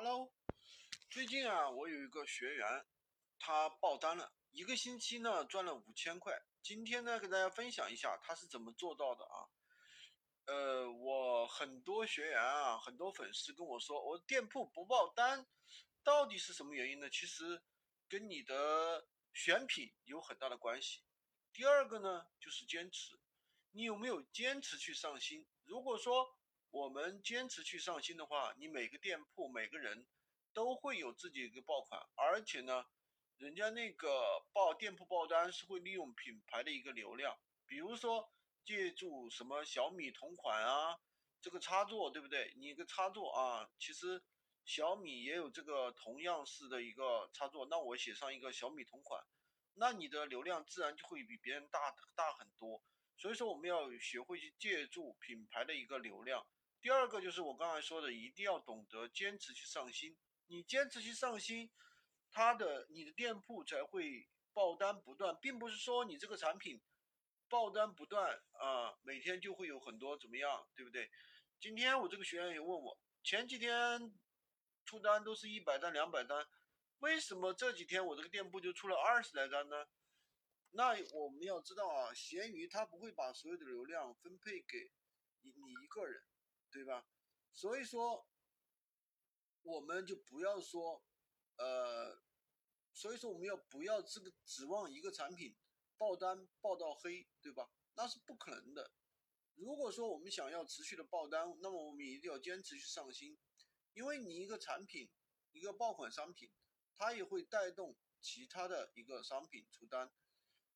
Hello，最近啊，我有一个学员，他爆单了，一个星期呢赚了五千块。今天呢，跟大家分享一下他是怎么做到的啊？呃，我很多学员啊，很多粉丝跟我说，我店铺不爆单，到底是什么原因呢？其实跟你的选品有很大的关系。第二个呢，就是坚持，你有没有坚持去上新？如果说我们坚持去上新的话，你每个店铺每个人都会有自己一个爆款，而且呢，人家那个报店铺爆单是会利用品牌的一个流量，比如说借助什么小米同款啊，这个插座对不对？你一个插座啊，其实小米也有这个同样式的一个插座，那我写上一个小米同款，那你的流量自然就会比别人大大很多。所以说我们要学会去借助品牌的一个流量。第二个就是我刚才说的，一定要懂得坚持去上新。你坚持去上新，它的你的店铺才会爆单不断，并不是说你这个产品爆单不断啊，每天就会有很多怎么样，对不对？今天我这个学员也问我，前几天出单都是一百单、两百单，为什么这几天我这个店铺就出了二十来单呢？那我们要知道啊，闲鱼它不会把所有的流量分配给你你一个人。对吧？所以说，我们就不要说，呃，所以说我们要不要这个指望一个产品爆单爆到黑，对吧？那是不可能的。如果说我们想要持续的爆单，那么我们一定要坚持去上新，因为你一个产品，一个爆款商品，它也会带动其他的一个商品出单，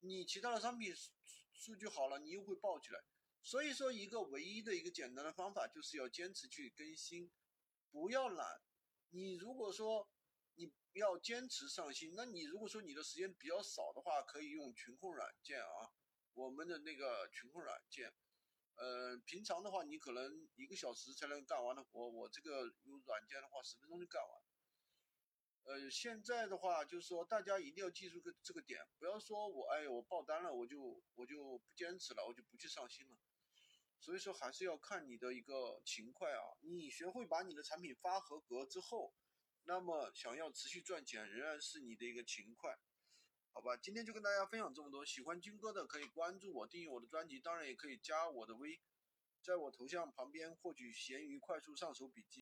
你其他的商品数数据好了，你又会爆起来。所以说，一个唯一的一个简单的方法，就是要坚持去更新，不要懒。你如果说你要坚持上新，那你如果说你的时间比较少的话，可以用群控软件啊，我们的那个群控软件。呃，平常的话，你可能一个小时才能干完的活，我这个用软件的话，十分钟就干完。呃，现在的话，就是说大家一定要记住个这个点，不要说我哎我爆单了，我就我就不坚持了，我就不去上新了。所以说还是要看你的一个勤快啊，你学会把你的产品发合格之后，那么想要持续赚钱，仍然是你的一个勤快，好吧？今天就跟大家分享这么多，喜欢军哥的可以关注我，订阅我的专辑，当然也可以加我的微，在我头像旁边获取闲鱼快速上手笔记。